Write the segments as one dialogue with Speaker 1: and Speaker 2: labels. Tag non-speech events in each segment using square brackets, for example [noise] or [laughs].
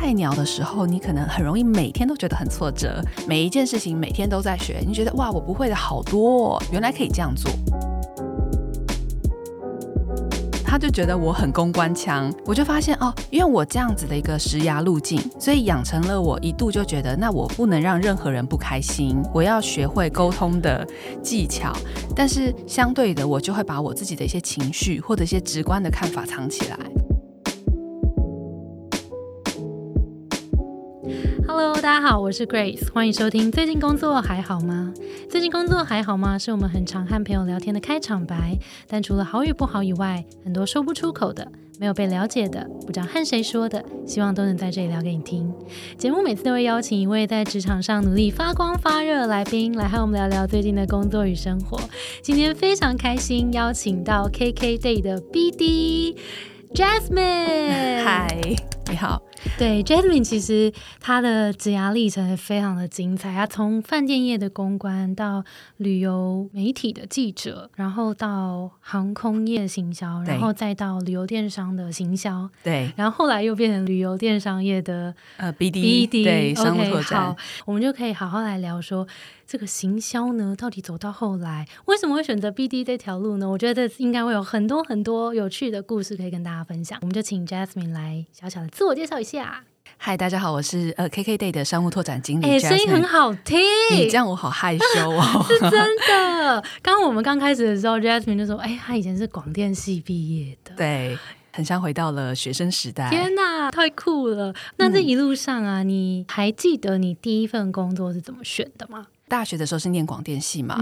Speaker 1: 菜鸟的时候，你可能很容易每天都觉得很挫折，每一件事情每天都在学，你觉得哇，我不会的好多，哦，原来可以这样做。他就觉得我很公关腔，我就发现哦，因为我这样子的一个食牙路径，所以养成了我一度就觉得，那我不能让任何人不开心，我要学会沟通的技巧。但是相对的，我就会把我自己的一些情绪或者一些直观的看法藏起来。
Speaker 2: 大家好，我是 Grace，欢迎收听。最近工作还好吗？最近工作还好吗？是我们很常和朋友聊天的开场白。但除了好与不好以外，很多说不出口的，没有被了解的，不知道和谁说的，希望都能在这里聊给你听。节目每次都会邀请一位在职场上努力发光发热的来宾，来和我们聊聊最近的工作与生活。今天非常开心，邀请到 KK Day 的 BD Jasmine。
Speaker 1: 嗨，你好。
Speaker 2: 对，Jasmine 其实她的职涯历程非常的精彩。她从饭店业的公关到旅游媒体的记者，然后到航空业行销，然后再到旅游电商的行销。
Speaker 1: 对，
Speaker 2: 然后后来又变成旅游电商业的
Speaker 1: 呃 BD。BD 对商务拓展。
Speaker 2: 好，我们就可以好好来聊说这个行销呢，到底走到后来为什么会选择 BD 这条路呢？我觉得应该会有很多很多有趣的故事可以跟大家分享。我们就请 Jasmine 来小小的自我介绍一下。
Speaker 1: 嗨，大家好，我是呃 KK Day 的商务拓展经理。
Speaker 2: 哎，声音很好听，
Speaker 1: 你这样我好害羞
Speaker 2: 哦。[laughs] 是真的，刚刚我们刚开始的时候，Jasmine 就说：“哎，他以前是广电系毕业的。”
Speaker 1: 对，很像回到了学生时代。
Speaker 2: 天哪，太酷了！那这一路上啊，你还记得你第一份工作是怎么选的吗？
Speaker 1: 大学的时候是念广电系嘛？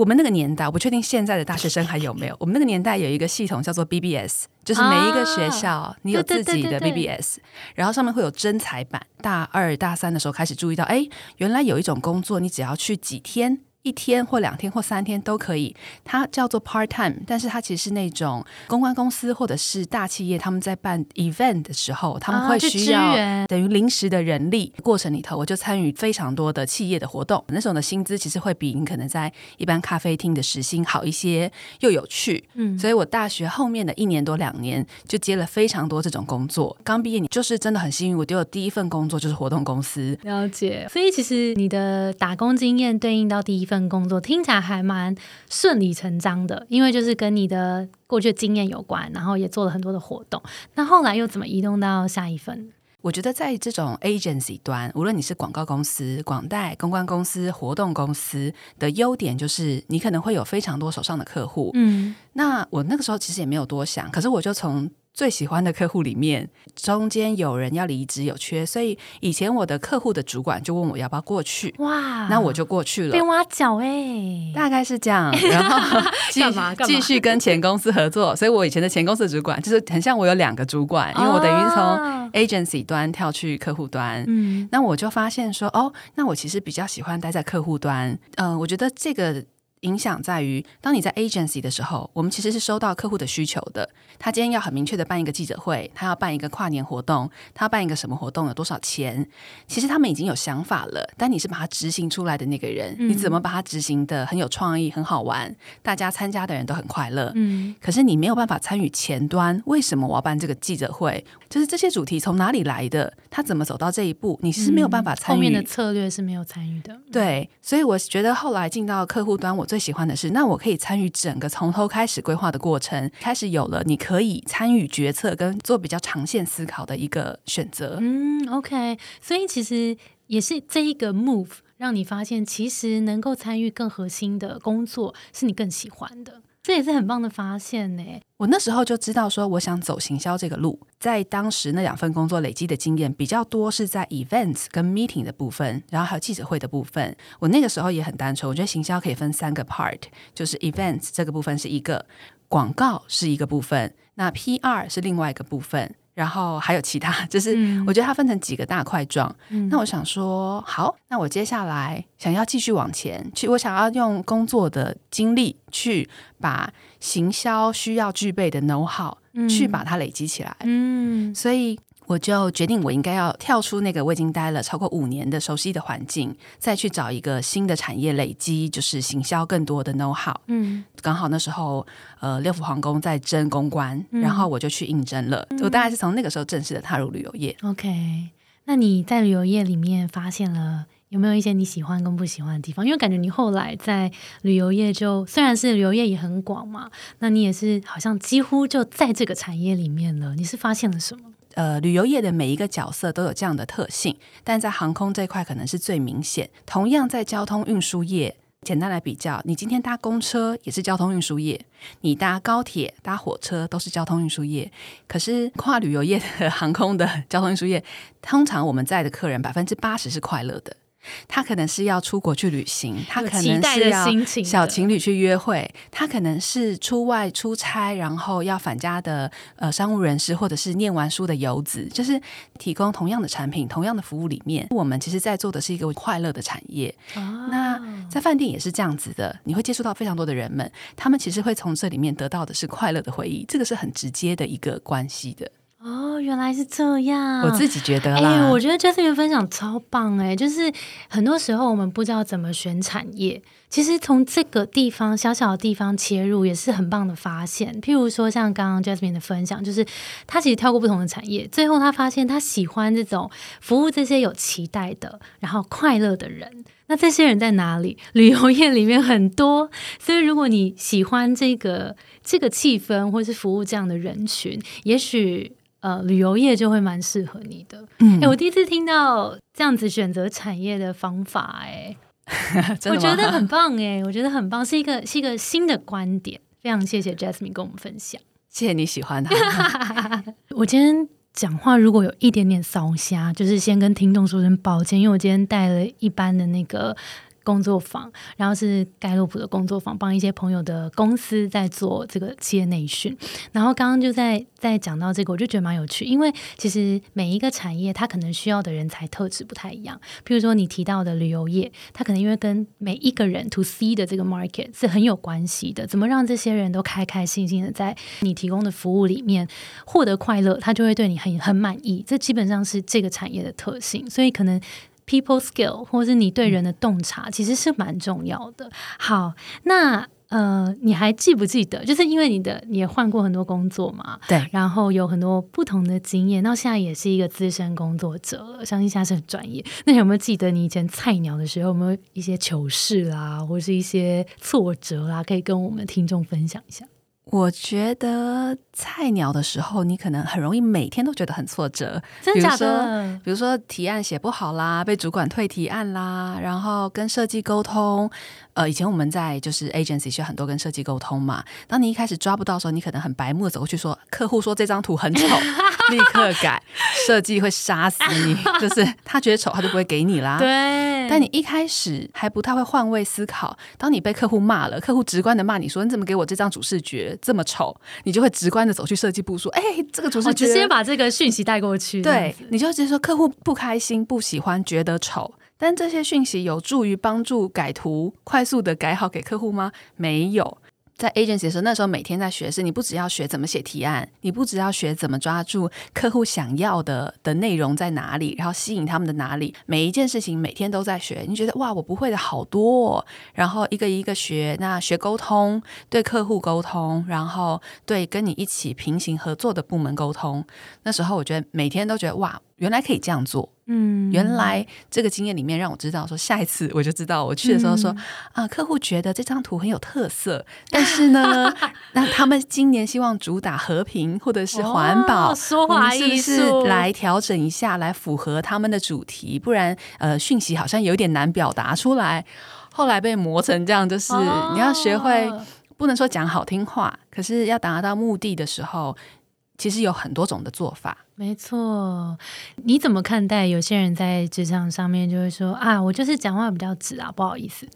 Speaker 1: 我们那个年代，我不确定现在的大学生还有没有。我们那个年代有一个系统叫做 BBS，就是每一个学校你有自己的 BBS，然后上面会有真才版。大二大三的时候开始注意到，哎，原来有一种工作，你只要去几天。一天或两天或三天都可以，它叫做 part time，但是它其实是那种公关公司或者是大企业他们在办 event 的时候，他们会需要等于临时的人力过程里头，我就参与非常多的企业的活动。那时候的薪资其实会比你可能在一般咖啡厅的时薪好一些，又有趣。嗯，所以我大学后面的一年多两年就接了非常多这种工作。刚毕业你就是真的很幸运，我丢的第一份工作就是活动公司。
Speaker 2: 了解，所以其实你的打工经验对应到第一。份工作听起来还蛮顺理成章的，因为就是跟你的过去的经验有关，然后也做了很多的活动。那后来又怎么移动到下一份？
Speaker 1: 我觉得在这种 agency 端，无论你是广告公司、广代公关公司、活动公司的优点，就是你可能会有非常多手上的客户。嗯，那我那个时候其实也没有多想，可是我就从。最喜欢的客户里面，中间有人要离职有缺，所以以前我的客户的主管就问我要不要过去。哇，那我就过去了。
Speaker 2: 被挖角哎，
Speaker 1: 大概是这样。然后 [laughs]
Speaker 2: 干嘛？
Speaker 1: 继续跟前公司合作。所以我以前的前公司的主管就是很像我有两个主管，因为我等于从 agency 端跳去客户端。嗯，那我就发现说，哦，那我其实比较喜欢待在客户端。嗯，我觉得这个。影响在于，当你在 agency 的时候，我们其实是收到客户的需求的。他今天要很明确的办一个记者会，他要办一个跨年活动，他要办一个什么活动，有多少钱？其实他们已经有想法了，但你是把它执行出来的那个人，你怎么把它执行的很有创意、很好玩，大家参加的人都很快乐。嗯，可是你没有办法参与前端，为什么我要办这个记者会？就是这些主题从哪里来的？他怎么走到这一步？你是没有办法参与，后
Speaker 2: 面的策略是没有参与的。
Speaker 1: 对，所以我觉得后来进到客户端，我最喜欢的是，那我可以参与整个从头开始规划的过程，开始有了你可以参与决策跟做比较长线思考的一个选择。
Speaker 2: 嗯，OK，所以其实也是这一个 move 让你发现，其实能够参与更核心的工作是你更喜欢的。这也是很棒的发现呢。
Speaker 1: 我那时候就知道说，我想走行销这个路。在当时那两份工作累积的经验比较多，是在 events 跟 meeting 的部分，然后还有记者会的部分。我那个时候也很单纯，我觉得行销可以分三个 part，就是 events 这个部分是一个，广告是一个部分，那 PR 是另外一个部分。然后还有其他，[laughs] 就是我觉得它分成几个大块状。那我想说，好，那我接下来想要继续往前去，我想要用工作的经历去把行销需要具备的 know how 去把它累积起来。嗯，所以。我就决定，我应该要跳出那个我已经待了超过五年的熟悉的环境，再去找一个新的产业累积，就是行销更多的 know how。嗯，刚好那时候，呃，六福皇宫在征公关，然后我就去应征了。我大概是从那个时候正式的踏入旅游业。
Speaker 2: OK。那你在旅游业里面发现了有没有一些你喜欢跟不喜欢的地方？因为感觉你后来在旅游业就虽然是旅游业也很广嘛，那你也是好像几乎就在这个产业里面了。你是发现了什么？
Speaker 1: 呃，旅游业的每一个角色都有这样的特性，但在航空这块可能是最明显。同样在交通运输业，简单来比较，你今天搭公车也是交通运输业，你搭高铁、搭火车都是交通运输业。可是跨旅游业的 [laughs] 航空的 [laughs] 交通运输业，通常我们在的客人百分之八十是快乐的。他可能是要出国去旅行，他可能是要小情侣去约会，他可能是出外出差，然后要返家的呃商务人士，或者是念完书的游子，就是提供同样的产品、同样的服务里面，我们其实在做的是一个快乐的产业。那在饭店也是这样子的，你会接触到非常多的人们，他们其实会从这里面得到的是快乐的回忆，这个是很直接的一个关系的。
Speaker 2: 哦，原来是这样。
Speaker 1: 我自己觉得，
Speaker 2: 哎，我觉得 Jasmine 分享超棒哎，就是很多时候我们不知道怎么选产业，其实从这个地方小小的地方切入也是很棒的发现。譬如说像刚刚 Jasmine 的分享，就是他其实跳过不同的产业，最后他发现他喜欢这种服务这些有期待的，然后快乐的人。那这些人在哪里？旅游业里面很多，所以如果你喜欢这个这个气氛，或是服务这样的人群，也许。呃，旅游业就会蛮适合你的。嗯哎，我第一次听到这样子选择产业的方法，哎，[laughs] 我觉得很棒，哎，我觉得很棒，是一个是一个新的观点。非常谢谢 Jasmine 跟我们分享，
Speaker 1: 谢谢你喜欢他。[laughs]
Speaker 2: 我今天讲话如果有一点点烧瞎，就是先跟听众说声抱歉，因为我今天带了一般的那个。工作坊，然后是盖洛普的工作坊，帮一些朋友的公司在做这个企业内训。然后刚刚就在在讲到这个，我就觉得蛮有趣，因为其实每一个产业它可能需要的人才特质不太一样。譬如说你提到的旅游业，它可能因为跟每一个人 to C 的这个 market 是很有关系的。怎么让这些人都开开心心的在你提供的服务里面获得快乐，他就会对你很很满意。这基本上是这个产业的特性，所以可能。People skill，或者是你对人的洞察，其实是蛮重要的。好，那呃，你还记不记得？就是因为你的你也换过很多工作嘛，
Speaker 1: 对，
Speaker 2: 然后有很多不同的经验，到现在也是一个资深工作者了，相信现在是很专业。那有没有记得你以前菜鸟的时候，有没有一些糗事啦，或是一些挫折啦，可以跟我们听众分享一下？
Speaker 1: 我觉得菜鸟的时候，你可能很容易每天都觉得很挫折。
Speaker 2: 真的假的？
Speaker 1: 比如说提案写不好啦，被主管退提案啦，然后跟设计沟通。呃，以前我们在就是 agency 需要很多跟设计沟通嘛。当你一开始抓不到的时候，你可能很白目走过去说，客户说这张图很丑，[laughs] 立刻改，设计会杀死你。[laughs] 就是他觉得丑，他就不会给你啦。
Speaker 2: 对。
Speaker 1: 但你一开始还不太会换位思考，当你被客户骂了，客户直观的骂你说你怎么给我这张主视觉这么丑，你就会直观的走去设计部说，哎，这个主视觉
Speaker 2: 直接把这个讯息带过去。
Speaker 1: 对，你就直接说客户不开心、不喜欢、觉得丑。但这些讯息有助于帮助改图快速的改好给客户吗？没有。在 agency 的时候，那时候每天在学，是你不只要学怎么写提案，你不只要学怎么抓住客户想要的的内容在哪里，然后吸引他们的哪里，每一件事情每天都在学。你觉得哇，我不会的好多，然后一个一个学。那学沟通，对客户沟通，然后对跟你一起平行合作的部门沟通。那时候我觉得每天都觉得哇。原来可以这样做，嗯，原来这个经验里面让我知道，说下一次我就知道，我去的时候说啊，客户觉得这张图很有特色，但是呢，[laughs] 那他们今年希望主打和平或者是环保，
Speaker 2: 说话艺术
Speaker 1: 来调整一下，来符合他们的主题，不然呃，讯息好像有点难表达出来。后来被磨成这样，就是你要学会，不能说讲好听话，可是要达到目的的时候。其实有很多种的做法，
Speaker 2: 没错。你怎么看待有些人在职场上面就会说啊，我就是讲话比较直啊，不好意思。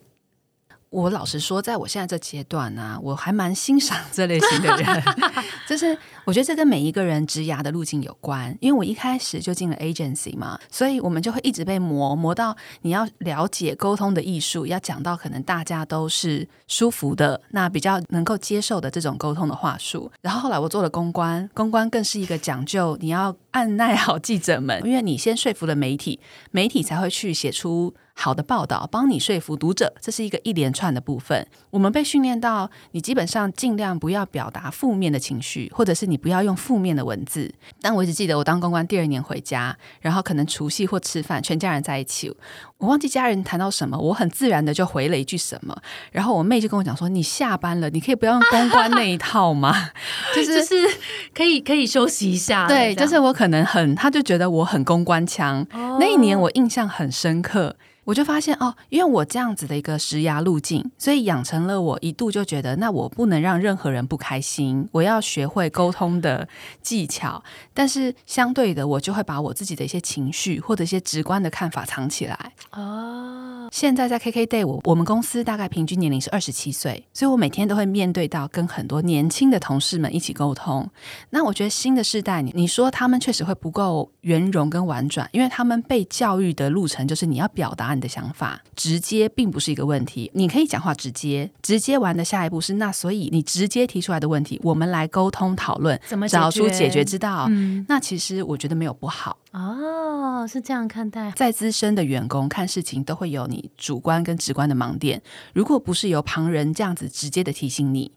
Speaker 1: 我老实说，在我现在这阶段呢，我还蛮欣赏这类型的人。[laughs] 就是我觉得这跟每一个人职涯的路径有关。因为我一开始就进了 agency 嘛，所以我们就会一直被磨磨到你要了解沟通的艺术，要讲到可能大家都是舒服的，那比较能够接受的这种沟通的话术。然后后来我做了公关，公关更是一个讲究，你要按耐好记者们，因为你先说服了媒体，媒体才会去写出。好的报道，帮你说服读者，这是一个一连串的部分。我们被训练到，你基本上尽量不要表达负面的情绪，或者是你不要用负面的文字。但我一直记得，我当公关第二年回家，然后可能除夕或吃饭，全家人在一起，我忘记家人谈到什么，我很自然的就回了一句什么，然后我妹就跟我讲说：“你下班了，你可以不要用公关那一套吗？” [laughs]
Speaker 2: 就是就是可以可以休息一下。
Speaker 1: 对，就是我可能很，他就觉得我很公关腔。那一年我印象很深刻。我就发现哦，因为我这样子的一个食牙路径，所以养成了我一度就觉得，那我不能让任何人不开心，我要学会沟通的技巧。但是相对的，我就会把我自己的一些情绪或者一些直观的看法藏起来。哦，现在在 KK Day，我我们公司大概平均年龄是二十七岁，所以我每天都会面对到跟很多年轻的同事们一起沟通。那我觉得新的世代，你你说他们确实会不够圆融跟婉转，因为他们被教育的路程就是你要表达。你的想法直接并不是一个问题，你可以讲话直接，直接完的下一步是那，所以你直接提出来的问题，我们来沟通讨论，
Speaker 2: 怎么
Speaker 1: 找出解决之道。那其实我觉得没有不好。
Speaker 2: 哦，是这样看待。
Speaker 1: 再资深的员工看事情都会有你主观跟直观的盲点，如果不是由旁人这样子直接的提醒你，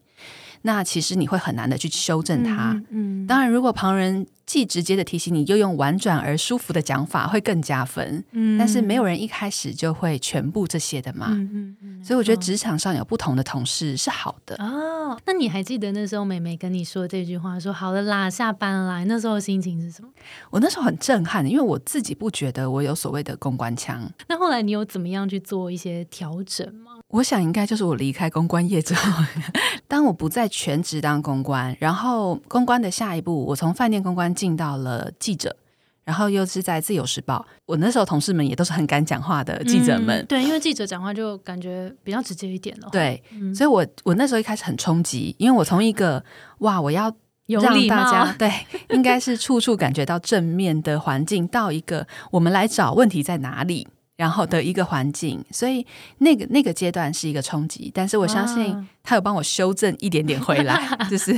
Speaker 1: 那其实你会很难的去修正它。嗯，当然如果旁人。既直接的提醒你，又用婉转而舒服的讲法，会更加分。嗯，但是没有人一开始就会全部这些的嘛。嗯嗯嗯。所以我觉得职场上有不同的同事是好的。
Speaker 2: 哦，那你还记得那时候美美跟你说这句话，说好了啦，下班啦，那时候心情是什么？
Speaker 1: 我那时候很震撼，因为我自己不觉得我有所谓的公关腔。
Speaker 2: 那后来你有怎么样去做一些调整吗？
Speaker 1: 我想应该就是我离开公关业之后，[laughs] 当我不再全职当公关，然后公关的下一步，我从饭店公关。进到了记者，然后又是在自由时报。我那时候同事们也都是很敢讲话的记者们，
Speaker 2: 对，因为记者讲话就感觉比较直接一点了。
Speaker 1: 对，所以我我那时候一开始很冲击，因为我从一个哇，我要让大家对，应该是处处感觉到正面的环境，到一个我们来找问题在哪里。然后的一个环境，所以那个那个阶段是一个冲击，但是我相信他有帮我修正一点点回来。[laughs] 就是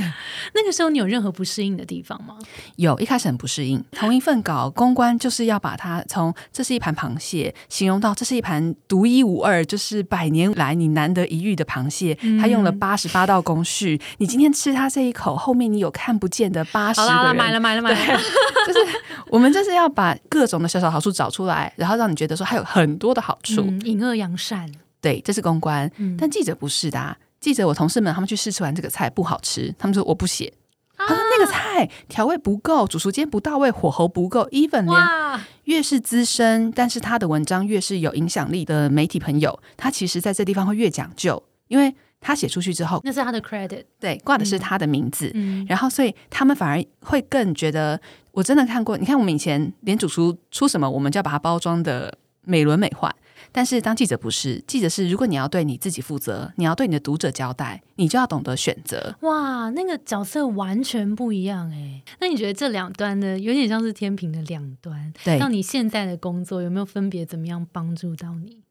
Speaker 2: 那个时候，你有任何不适应的地方吗？
Speaker 1: 有一开始很不适应，同一份稿公关就是要把它从这是一盘螃蟹形容到这是一盘独一无二，就是百年来你难得一遇的螃蟹。他用了八十八道工序，你今天吃它这一口，后面你有看不见的八十个人。
Speaker 2: 买了买了买了，
Speaker 1: 就是我们就是要把各种的小小好处找出来，然后让你觉得说还有。很多的好处，
Speaker 2: 隐恶扬善，
Speaker 1: 对，这是公关。但记者不是的，记者我同事们他们去试吃完这个菜不好吃，他们说我不写。他说那个菜调味不够，煮熟间不到位，火候不够。even 连越是资深，但是他的文章越是有影响力的媒体朋友，他其实在这地方会越讲究，因为他写出去之后，
Speaker 2: 那是他的 credit，
Speaker 1: 对，挂的是他的名字。然后所以他们反而会更觉得，我真的看过。你看我们以前连主厨出什么，我们就要把它包装的。美轮美奂，但是当记者不是记者是，如果你要对你自己负责，你要对你的读者交代，你就要懂得选择。
Speaker 2: 哇，那个角色完全不一样哎。那你觉得这两端呢有点像是天平的两端，
Speaker 1: 对，
Speaker 2: 那你现在的工作有没有分别怎么样帮助到你？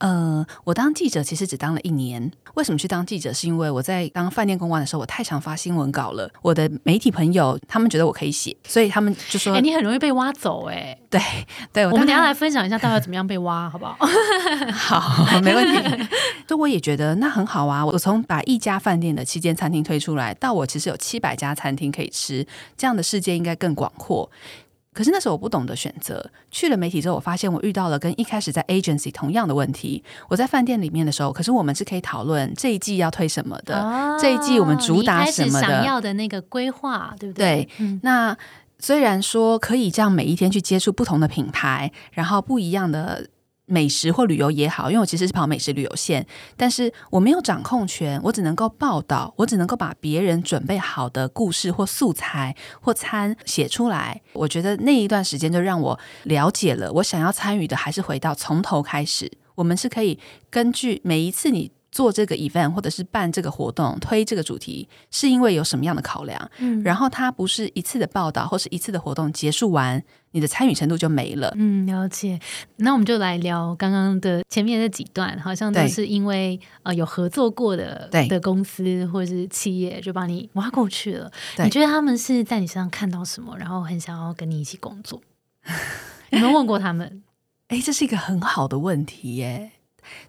Speaker 1: 呃，我当记者其实只当了一年。为什么去当记者？是因为我在当饭店公关的时候，我太常发新闻稿了。我的媒体朋友他们觉得我可以写，所以他们就说：“
Speaker 2: 哎，你很容易被挖走。”哎，[laughs]
Speaker 1: 对对，
Speaker 2: 我们等下来分享一下，到底怎么样被挖，好不好？[laughs]
Speaker 1: 好，没问题。[laughs] 所以我也觉得那很好啊。我从把一家饭店的七间餐厅推出来，到我其实有七百家餐厅可以吃，这样的世界应该更广阔。可是那时候我不懂得选择，去了媒体之后，我发现我遇到了跟一开始在 agency 同样的问题。我在饭店里面的时候，可是我们是可以讨论这一季要推什么的，这一季我们主打什么
Speaker 2: 的，想要的那个规划，对不
Speaker 1: 对？对。那虽然说可以这样每一天去接触不同的品牌，然后不一样的。美食或旅游也好，因为我其实是跑美食旅游线，但是我没有掌控权，我只能够报道，我只能够把别人准备好的故事或素材或餐写出来。我觉得那一段时间就让我了解了，我想要参与的还是回到从头开始。我们是可以根据每一次你。做这个 event 或者是办这个活动推这个主题，是因为有什么样的考量？嗯，然后它不是一次的报道或是一次的活动结束完，你的参与程度就没了。
Speaker 2: 嗯，了解。那我们就来聊刚刚的前面的几段，好像都是因为呃有合作过的的公司或者是企业就把你挖过去了。你觉得他们是在你身上看到什么，然后很想要跟你一起工作？有没有问过他们？[laughs]
Speaker 1: 哎，这是一个很好的问题耶。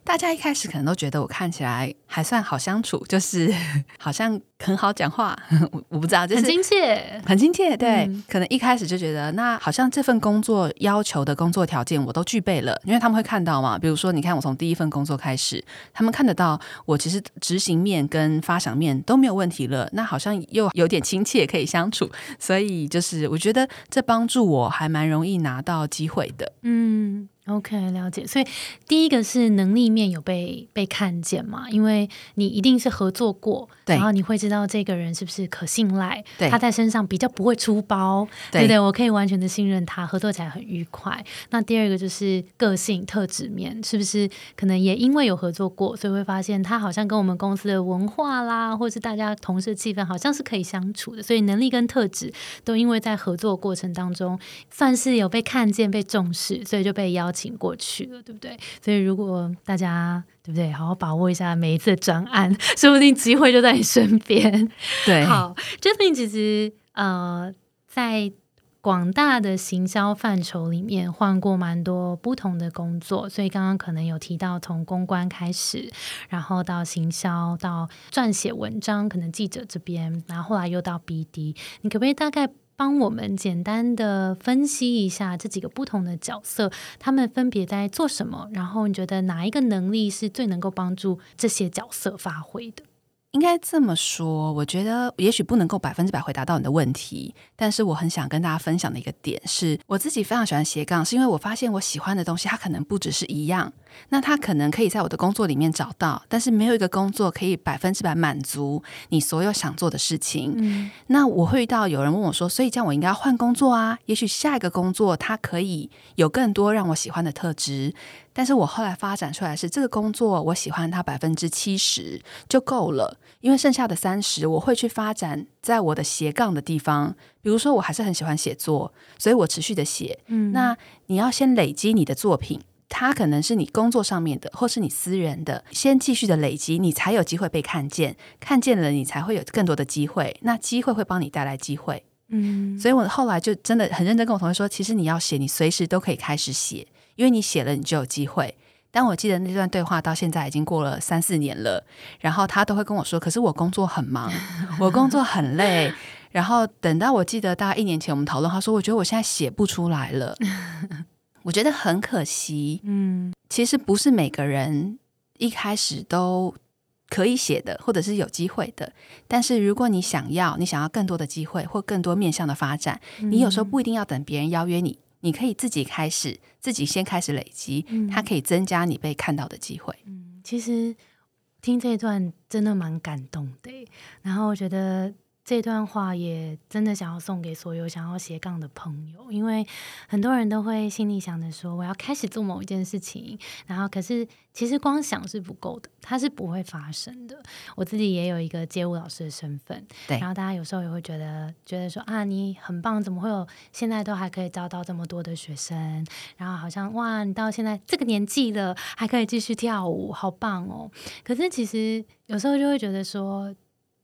Speaker 1: 大家一开始可能都觉得我看起来还算好相处，就是 [laughs] 好像很好讲话，[laughs] 我我不知道，就是
Speaker 2: 很亲切，
Speaker 1: 很亲切。对，可能一开始就觉得，那好像这份工作要求的工作条件我都具备了，因为他们会看到嘛。比如说，你看我从第一份工作开始，他们看得到我其实执行面跟发想面都没有问题了，那好像又有点亲切可以相处，所以就是我觉得这帮助我还蛮容易拿到机会的。
Speaker 2: 嗯。OK，了解。所以第一个是能力面有被被看见嘛？因为你一定是合作过，然后你会知道这个人是不是可信赖，他在身上比较不会出包，对不对？我可以完全的信任他，合作起来很愉快。那第二个就是个性特质面，是不是可能也因为有合作过，所以会发现他好像跟我们公司的文化啦，或是大家同事气氛好像是可以相处的。所以能力跟特质都因为在合作过程当中算是有被看见、被重视，所以就被邀。请过去了，对不对？所以如果大家对不对，好好把握一下每一次的专案，[laughs] 说不定机会就在你身边。
Speaker 1: 对，
Speaker 2: 好，Jasmine 其实呃，在广大的行销范畴里面换过蛮多不同的工作，所以刚刚可能有提到从公关开始，然后到行销，到撰写文章，可能记者这边，然后后来又到 BD，你可不可以大概？帮我们简单的分析一下这几个不同的角色，他们分别在做什么？然后你觉得哪一个能力是最能够帮助这些角色发挥的？
Speaker 1: 应该这么说，我觉得也许不能够百分之百回答到你的问题，但是我很想跟大家分享的一个点是，我自己非常喜欢斜杠，是因为我发现我喜欢的东西，它可能不只是一样，那他可能可以在我的工作里面找到，但是没有一个工作可以百分之百满足你所有想做的事情。嗯，那我会遇到有人问我说，所以这样我应该要换工作啊？也许下一个工作它可以有更多让我喜欢的特质。但是我后来发展出来是这个工作，我喜欢它百分之七十就够了，因为剩下的三十我会去发展在我的斜杠的地方。比如说，我还是很喜欢写作，所以我持续的写。嗯，那你要先累积你的作品，它可能是你工作上面的，或是你私人的，先继续的累积，你才有机会被看见。看见了，你才会有更多的机会。那机会会帮你带来机会。嗯，所以我后来就真的很认真跟我同学说，其实你要写，你随时都可以开始写。因为你写了，你就有机会。但我记得那段对话到现在已经过了三四年了，然后他都会跟我说：“可是我工作很忙，[laughs] 我工作很累。”然后等到我记得大概一年前我们讨论，他说：“我觉得我现在写不出来了。”我觉得很可惜。嗯，其实不是每个人一开始都可以写的，或者是有机会的。但是如果你想要，你想要更多的机会或更多面向的发展，你有时候不一定要等别人邀约你。你可以自己开始，自己先开始累积，它可以增加你被看到的机会。
Speaker 2: 嗯，其实听这段真的蛮感动的，然后我觉得。这段话也真的想要送给所有想要斜杠的朋友，因为很多人都会心里想着说我要开始做某一件事情，然后可是其实光想是不够的，它是不会发生的。我自己也有一个街舞老师的身份，
Speaker 1: 对，
Speaker 2: 然后大家有时候也会觉得觉得说啊，你很棒，怎么会有现在都还可以招到这么多的学生？然后好像哇，你到现在这个年纪了还可以继续跳舞，好棒哦！可是其实有时候就会觉得说。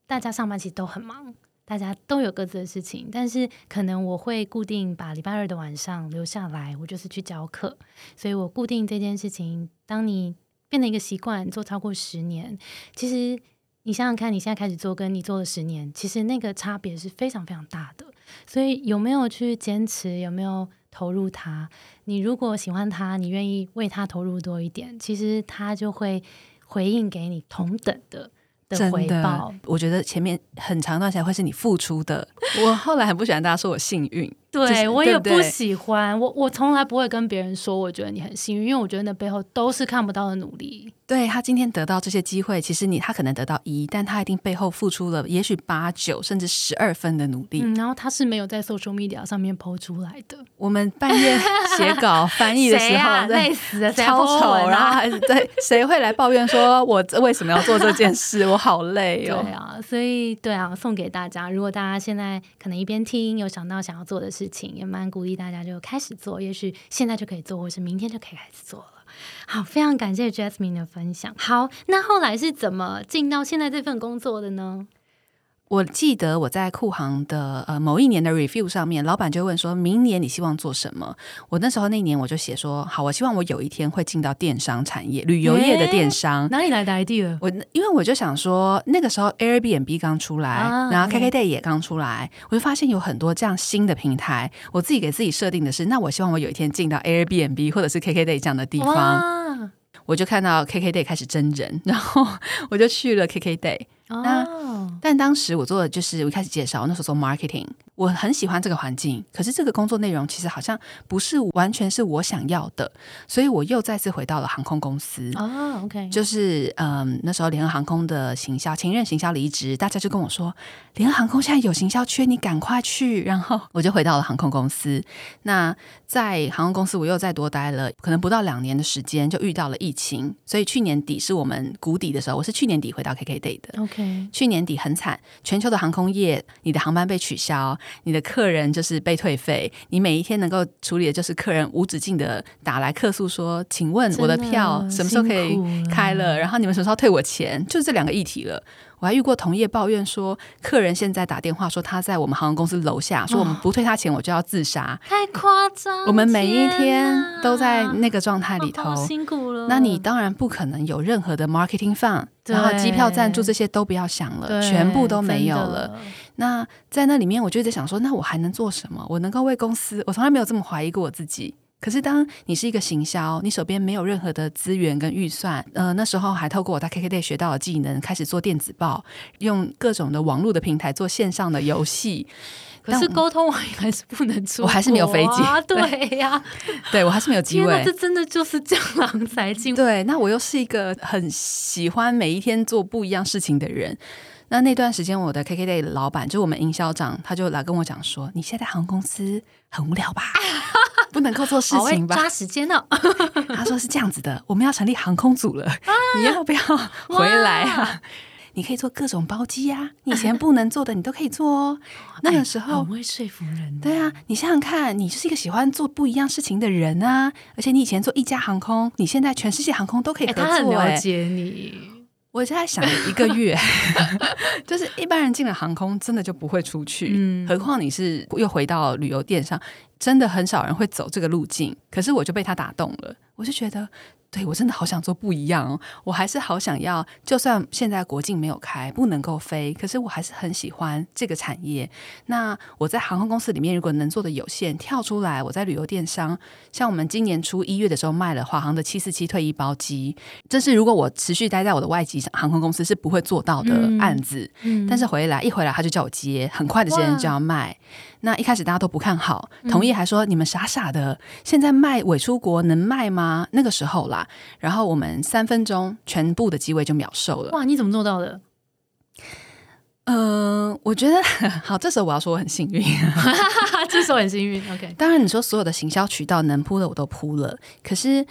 Speaker 2: 大家上班其实都很忙，大家都有各自的事情，但是可能我会固定把礼拜二的晚上留下来，我就是去教课，所以我固定这件事情。当你变成一个习惯，做超过十年，其实你想想看，你现在开始做，跟你做了十年，其实那个差别是非常非常大的。所以有没有去坚持，有没有投入它？你如果喜欢它，你愿意为它投入多一点，其实它就会回应给你同等的。的回报，
Speaker 1: 我觉得前面很长段时间会是你付出的。我后来很不喜欢大家说我幸运。
Speaker 2: 对我也不喜欢，我我从来不会跟别人说，我觉得你很幸运，因为我觉得那背后都是看不到的努力。
Speaker 1: 对他今天得到这些机会，其实你他可能得到一，但他一定背后付出了也许八九甚至十二分的努力。
Speaker 2: 嗯，然后他是没有在 social media 上面抛出来的。
Speaker 1: 我们半夜写稿 [laughs] 翻译的时候，
Speaker 2: 累死了，
Speaker 1: 超丑，然后还是对谁会来抱怨说我为什么要做这件事？我好累
Speaker 2: 哦。对啊，所以对啊，送给大家，如果大家现在可能一边听有想到想要做的事。也蛮鼓励大家就开始做，也许现在就可以做，或是明天就可以开始做了。好，非常感谢 Jasmine 的分享。好，那后来是怎么进到现在这份工作的呢？
Speaker 1: 我记得我在酷航的呃某一年的 review 上面，老板就问说明年你希望做什么？我那时候那一年我就写说，好，我希望我有一天会进到电商产业，旅游业的电商。
Speaker 2: 哪里来的 idea？
Speaker 1: 我因为我就想说，那个时候 Airbnb 刚出来，
Speaker 2: 啊
Speaker 1: 然后
Speaker 2: OK
Speaker 1: KKday 也刚出来，我就发现有很多这样新的平台。我自己给自己设定的是，那我希望我有一天进到 Airbnb 或者是 KKday 这样的地方。我就看到 KKday 开始真人，然后 [laughs] 我就去了 KKday。
Speaker 2: 哦，
Speaker 1: 但当时我做的就是我一开始介绍，那时候做 marketing，我很喜欢这个环境，可是这个工作内容其实好像不是完全是我想要的，所以我又再次回到了航空公司。
Speaker 2: 哦，OK，
Speaker 1: 就是嗯，那时候联合航空的行销前任行销离职，大家就跟我说，联合航空现在有行销缺，你赶快去。然后我就回到了航空公司。那在航空公司，我又再多待了可能不到两年的时间，就遇到了疫情，所以去年底是我们谷底的时候，我是去年底回到 KKday 的。
Speaker 2: OK，
Speaker 1: 去年底很惨，全球的航空业，你的航班被取消，你的客人就是被退费，你每一天能够处理的就是客人无止境的打来客诉说，请问我的票什么时候可以开了？然后你们什么时候退我钱？就是这两个议题了。我还遇过同业抱怨说，客人现在打电话说他在我们航空公司楼下，说我们不退他钱，我就要自杀。
Speaker 2: 太夸张，
Speaker 1: 我们每一天都在那个状态里头，
Speaker 2: 辛苦了。
Speaker 1: 那你当然不可能有任何的 marketing fund，然后机票赞助这些都不要想了，全部都没有了。那在那里面，我就在想说，那我还能做什么？我能够为公司，我从来没有这么怀疑过我自己。可是，当你是一个行销，你手边没有任何的资源跟预算，呃，那时候还透过我在 KKday 学到的技能，开始做电子报，用各种的网络的平台做线上的游戏。
Speaker 2: 可是沟通完还是不能出啊，
Speaker 1: 我还是没有飞机 [laughs]
Speaker 2: 对呀，
Speaker 1: 对我还是没有机会
Speaker 2: 这。真的就是江郎 [laughs] 才尽。
Speaker 1: 对，那我又是一个很喜欢每一天做不一样事情的人。那那段时间，我的 KKday 的老板，就我们营销长，他就来跟我讲说：“你现在航空公司很无聊吧？[laughs] 不能够做事情吧
Speaker 2: 抓时间哦，？” [laughs]
Speaker 1: 他说：“是这样子的，我们要成立航空组了，你要不要回来啊？你可以做各种包机啊，你以前不能做的，你都可以做哦。[laughs] 那个时候
Speaker 2: 很会说服人。
Speaker 1: 对啊，你想想看，你就是一个喜欢做不一样事情的人啊，而且你以前做一家航空，你现在全世界航空都可以
Speaker 2: 哎，
Speaker 1: 合作、
Speaker 2: 他很了
Speaker 1: 哎
Speaker 2: 解你。
Speaker 1: 我就在想一个月，[laughs] 就是一般人进了航空，真的就不会出去，
Speaker 2: 嗯
Speaker 1: 何况你是又回到旅游店上，真的很少人会走这个路径。可是我就被他打动了，我就觉得。对我真的好想做不一样哦，我还是好想要，就算现在国境没有开，不能够飞，可是我还是很喜欢这个产业。那我在航空公司里面，如果能做的有限，跳出来，我在旅游电商，像我们今年初一月的时候卖了华航的七四七退役包机，这是如果我持续待在我的外籍航空公司是不会做到的
Speaker 2: 嗯
Speaker 1: 案子。
Speaker 2: 嗯
Speaker 1: 但是回来一回来他就叫我接，很快的时间就要卖。那一开始大家都不看好，同意还说、你们傻傻的，现在卖伪出国能卖吗？那个时候啦，然后我们三分钟全部的机位就秒售了。
Speaker 2: 哇，你怎么做到的？
Speaker 1: 嗯、我觉得 [laughs] 好，这时候我要说我很幸运。[laughs]
Speaker 2: 这时候很幸运。OK，
Speaker 1: 当然，你说所有的行销渠道能铺的我都铺了，可是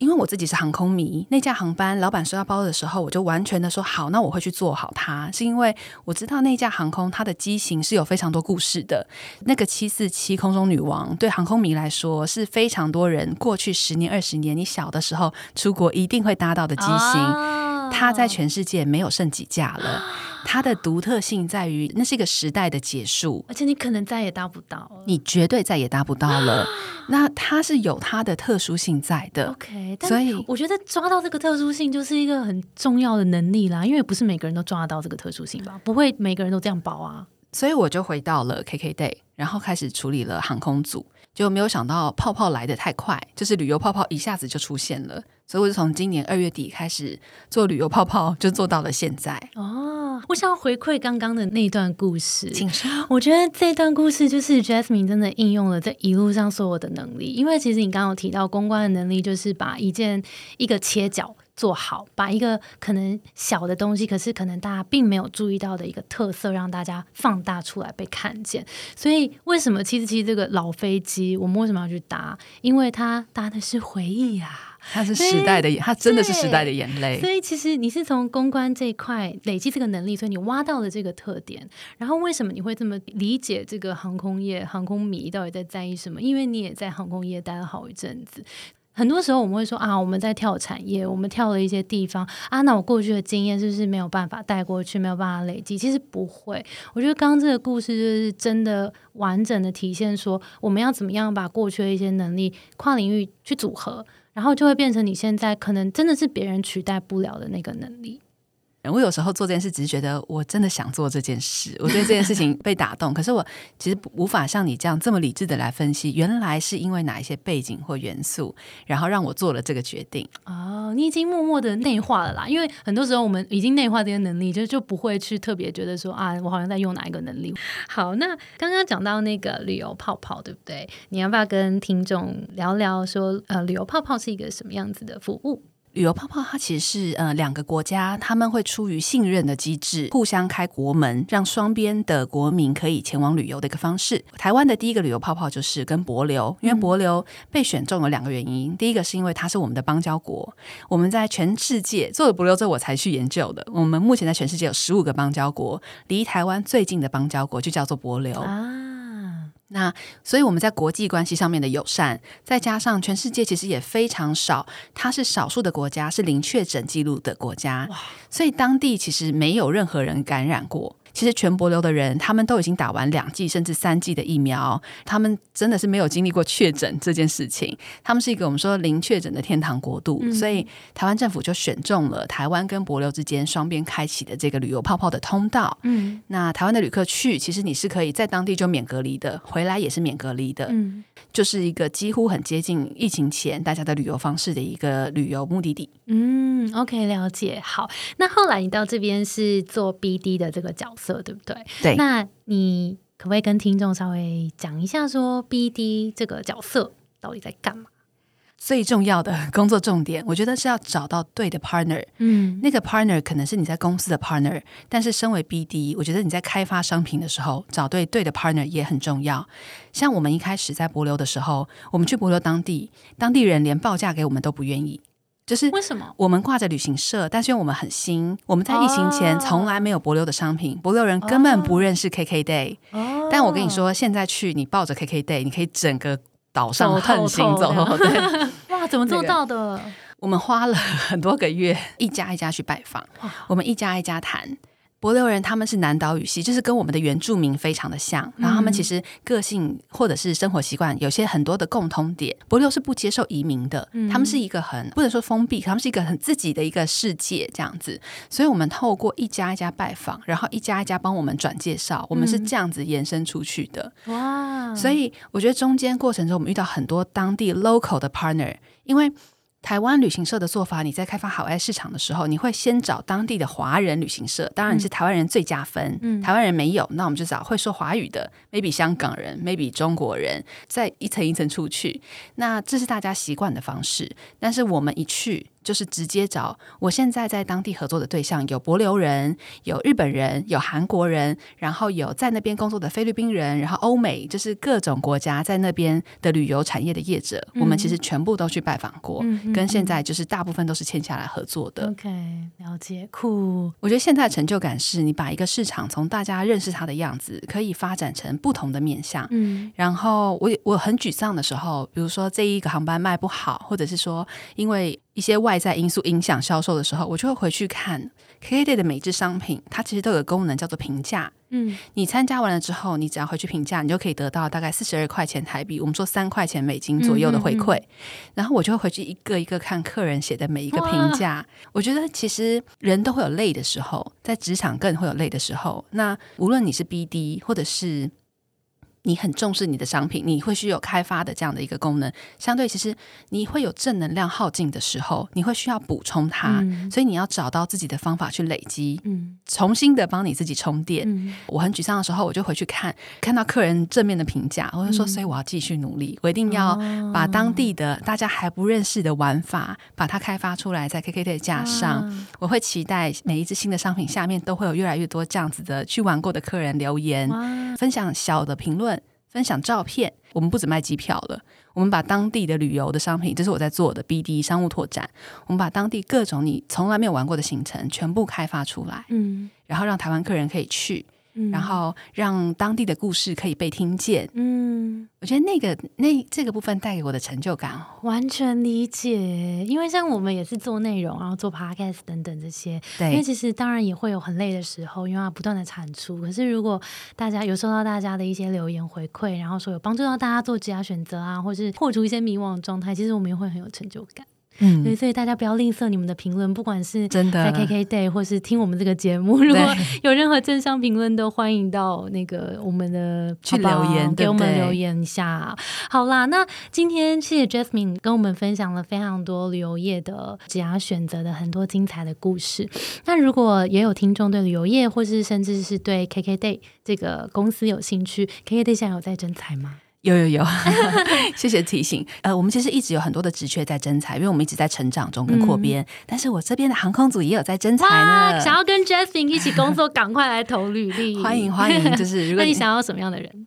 Speaker 1: 因为我自己是航空迷，那架航班老板收到包的时候，我就完全的说好，那我会去做好它，是因为我知道那架航空它的机型是有非常多故事的。那个七四七空中女王对航空迷来说是非常多人过去十年二十年，你小的时候出国一定会搭到的机型。
Speaker 2: 啊
Speaker 1: 它在全世界没有剩几架了，它的独特性在于那是一个时代的结束，
Speaker 2: 而且你可能再也搭不到了。
Speaker 1: 你绝对再也达不到了。[gasps] 那它是有它的特殊性在的
Speaker 2: ，OK，
Speaker 1: 所以
Speaker 2: 我觉得抓到这个特殊性就是一个很重要的能力啦，因为不是每个人都抓得到这个特殊性吧，不会每个人都这样包啊。
Speaker 1: 所以我就回到了 KKday，然后开始处理了航空组。就没有想到泡泡来的太快，就是旅游泡泡一下子就出现了，所以我就从今年二月底开始做旅游泡泡，就做到了现在。
Speaker 2: 哦，我想要回馈刚刚的那段故事，
Speaker 1: 请说。
Speaker 2: 我觉得这段故事就是 Jasmine 真的应用了这一路上所有的能力，因为其实你刚刚有提到公关的能力，就是把一件一个切角做好，把一个可能小的东西，可是可能大家并没有注意到的一个特色，让大家放大出来被看见。所以为什么七十七这个老飞机，我们为什么要去搭？因为它搭的是回忆呀、
Speaker 1: 它是时代的眼，它真的是时代的眼泪。
Speaker 2: 所以其实你是从公关这一块累积这个能力，所以你挖到了这个特点。然后为什么你会这么理解这个航空业、航空迷到底在在意什么？因为你也在航空业待了好一阵子。很多时候我们会说啊，我们在跳产业，我们跳了一些地方啊，那我过去的经验是不是没有办法带过去，没有办法累积？其实不会，我觉得刚刚这个故事就是真的完整的体现说，我们要怎么样把过去的一些能力跨领域去组合，然后就会变成你现在可能真的是别人取代不了的那个能力。
Speaker 1: 我有时候做这件事，只是觉得我真的想做这件事，我对这件事情 [laughs] 被打动。可是我其实无法像你这样这么理智的来分析，原来是因为哪一些背景或元素，然后让我做了这个决定。
Speaker 2: 哦，你已经默默的内化了啦。因为很多时候我们已经内化这些能力，就就不会去特别觉得说啊，我好像在用哪一个能力。好，那刚刚讲到那个旅游泡泡，对不对？你要不要跟听众聊聊说，呃，旅游泡泡是一个什么样子的服务？
Speaker 1: 旅游泡泡，它其实是呃两个国家，他们会出于信任的机制，互相开国门，让双边的国民可以前往旅游的一个方式。台湾的第一个旅游泡泡就是跟博流，因为博流被选中有两个原因，第一个是因为它是我们的邦交国，我们在全世界做了博流之后，我才去研究的。我们目前在全世界有十五个邦交国，离台湾最近的邦交国就叫做博流啊。那所以我们在国际关系上面的友善，再加上全世界其实也非常少，它是少数的国家是零确诊记录的国家，所以当地其实没有任何人感染过。其实全博流的人，他们都已经打完两剂甚至三剂的疫苗，他们真的是没有经历过确诊这件事情。他们是一个我们说零确诊的天堂国度，所以台湾政府就选中了台湾跟博流之间双边开启的这个旅游泡泡的通道。嗯，那台湾的旅客去，其实你是可以在当地就免隔离的，回来也是免隔离的。嗯，就是一个几乎很接近疫情前大家的旅游方式的一个旅游目的地。
Speaker 2: 嗯，OK，了解。好，那后来你到这边是做 BD 的这个角。色对不对？
Speaker 1: 对，
Speaker 2: 那你可不可以跟听众稍微讲一下，说 BD 这个角色到底在干嘛？
Speaker 1: 最重要的工作重点，我觉得是要找到对的 partner。嗯，那个 partner 可能是你在公司的 partner，但是身为 BD，我觉得你在开发商品的时候，找对对的 partner 也很重要。像我们一开始在博流的时候，我们去博流当地，当地人连报价给我们都不愿意。就是
Speaker 2: 为什么
Speaker 1: 我们挂着旅行社，但是因为我们很新，我们在疫情前从来没有博流的商品，博流人根本不认识 KK Day。哦，但我跟你说，现在去你抱着 KK Day，你可以整个岛上横行走。[laughs] 对，[laughs]
Speaker 2: 哇，怎么做到的？
Speaker 1: 我们花了很多个月，一家一家去拜访，我们一家一家谈。博流人他们是南岛语系，就是跟我们的原住民非常的像，然后他们其实个性或者是生活习惯有些很多的共通点。博流是不接受移民的，他们是一个很不能说封闭，他们是一个很自己的一个世界这样子。所以我们透过一家一家拜访，然后一家一家帮我们转介绍，我们是这样子延伸出去的。哇！所以我觉得中间过程中我们遇到很多当地 local 的 partner，因为。台湾旅行社的做法，你在开发海外市场的时候，你会先找当地的华人旅行社，当然你是台湾人最加分。嗯，台湾人没有，那我们就找会说华语的，maybe 香港人，maybe 中国人，再一层一层出去。那这是大家习惯的方式，但是我们一去。就是直接找我现在在当地合作的对象，有博流人，有日本人，有韩国人，然后有在那边工作的菲律宾人，然后欧美，就是各种国家在那边的旅游产业的业者，我们其实全部都去拜访过，跟现在就是大部分都是签下来合作的。
Speaker 2: OK，了解，酷。
Speaker 1: 我觉得现在成就感是你把一个市场从大家认识它的样子，可以发展成不同的面向。嗯，然后我我很沮丧的时候，比如说这一个航班卖不好，或者是说因为。一些外在因素影响销售的时候，我就会回去看 K K Day 的每只商品，它其实都有功能叫做评价。嗯，你参加完了之后，你只要回去评价，你就可以得到大概四十二块钱台币，我们说三块钱美金左右的回馈。然后我就会回去一个一个看客人写的每一个评价。我觉得其实人都会有累的时候，在职场更会有累的时候。那无论你是 B D 或者是。你很重视你的商品，你会需要开发的这样的一个功能。相对，其实你会有正能量耗尽的时候，你会需要补充它，所以你要找到自己的方法去累积，嗯，重新的帮你自己充电。我很沮丧的时候，我就回去看，看到客人正面的评价，我就说，所以我要继续努力，我一定要把当地的大家还不认识的玩法，把它开发出来，在 KK 的架上。我会期待每一只新的商品下面都会有越来越多这样子的去玩过的客人留言，分享小的评论。分享照片，我们不止卖机票了，我们把当地的旅游的商品，这是我在做的 BD 商务拓展，我们把当地各种你从来没有玩过的行程全部开发出来，嗯，然后让台湾客人可以去，然后让当地的故事可以被听见。嗯，我觉得那个那这个部分带给我的成就感，
Speaker 2: 完全理解。因为像我们也是做内容，然后做 podcast 等等这些，
Speaker 1: 对，
Speaker 2: 因为其实当然也会有很累的时候，因为要不断的产出。可是如果大家有收到大家的一些留言回馈，然后说有帮助到大家做职业选择啊，或是破除一些迷惘状态，其实我们也会很有成就感。嗯，对，所以大家不要吝啬你们的评论，不管是
Speaker 1: 真的
Speaker 2: 在 KK Day 或是听我们这个节目，如果 [laughs] 有任何正向评论，都欢迎到那个我们的
Speaker 1: 去留言，
Speaker 2: 给我们留言一下。好啦，那今天谢谢 Jasmine 跟我们分享了非常多旅游业的职业选择的很多精彩的故事。那如果也有听众对旅游业，或是甚至是对 KK Day 这个公司有兴趣，KK Day 现在有在征才吗？
Speaker 1: 有有有，[laughs] 谢谢提醒。呃，我们其实一直有很多的职缺在征才，因为我们一直在成长中跟扩编。但是我这边的航空组也有在征才呢。
Speaker 2: 想要跟 Justin 一起工作，赶快来投履历。[laughs]
Speaker 1: 欢迎欢迎，就是如果 [laughs]
Speaker 2: 你想要什么样的人，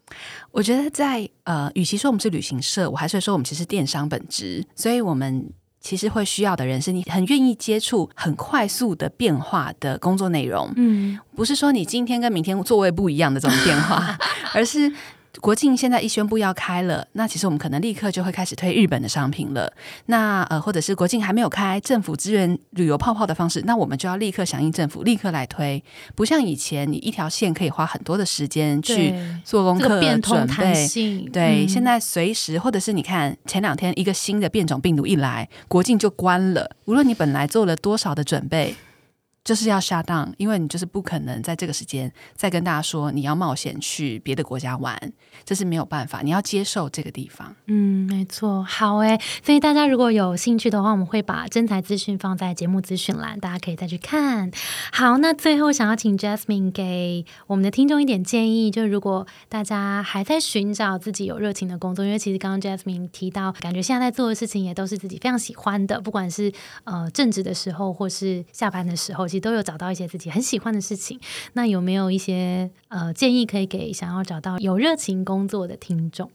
Speaker 1: 我觉得在呃，与其说我们是旅行社，我还是说我们其实电商本质，所以我们其实会需要的人是你很愿意接触很快速的变化的工作内容。嗯，不是说你今天跟明天座位不一样的这种变化，而是。国境现在一宣布要开了，那其实我们可能立刻就会开始推日本的商品了。那呃，或者是国境还没有开，政府支援旅游泡泡的方式，那我们就要立刻响应政府，立刻来推。不像以前，你一条线可以花很多的时间去做功课、准备。对，现在随时，或者是你看前两天一个新的变种病毒一来，国境就关了。无论你本来做了多少的准备。就是要下档，因为你就是不可能在这个时间再跟大家说你要冒险去别的国家玩，这是没有办法，你要接受这个地方。
Speaker 2: 嗯，没错。好诶，所以大家如果有兴趣的话，我们会把真材资讯放在节目资讯栏，大家可以再去看。好，那最后想要请 Jasmine 给我们的听众一点建议，就如果大家还在寻找自己有热情的工作，因为其实刚刚 Jasmine 提到，感觉现在在做的事情也都是自己非常喜欢的，不管是呃正职的时候，或是下班的时候。都有找到一些自己很喜欢的事情，那有没有一些呃建议可以给想要找到有热情工作的听众？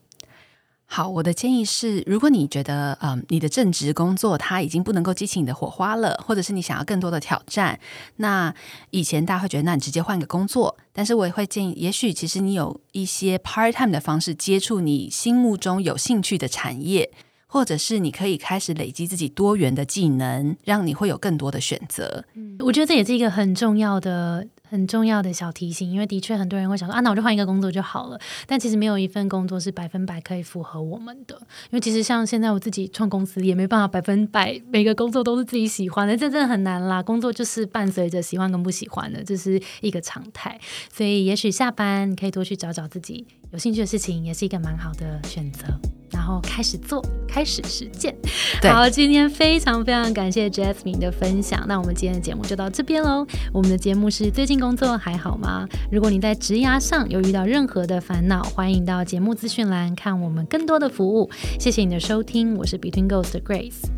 Speaker 1: 好，我的建议是，如果你觉得嗯你的正职工作它已经不能够激起你的火花了，或者是你想要更多的挑战，那以前大家会觉得那你直接换个工作，但是我也会建议，也许其实你有一些 part time 的方式接触你心目中有兴趣的产业。或者是你可以开始累积自己多元的技能，让你会有更多的选择。
Speaker 2: 嗯，我觉得这也是一个很重要的、很重要的小提醒，因为的确很多人会想说啊，那我就换一个工作就好了。但其实没有一份工作是百分百可以符合我们的，因为其实像现在我自己创公司，也没办法百分百每个工作都是自己喜欢的，这真的很难啦。工作就是伴随着喜欢跟不喜欢的，这是一个常态。所以也许下班你可以多去找找自己有兴趣的事情，也是一个蛮好的选择。然后开始做，开始实践。好，今天非常非常感谢 Jasmine 的分享。那我们今天的节目就到这边喽。我们的节目是最近工作还好吗？如果你在职涯上有遇到任何的烦恼，欢迎到节目资讯栏看我们更多的服务。谢谢你的收听，我是 Between Ghost 的 Grace。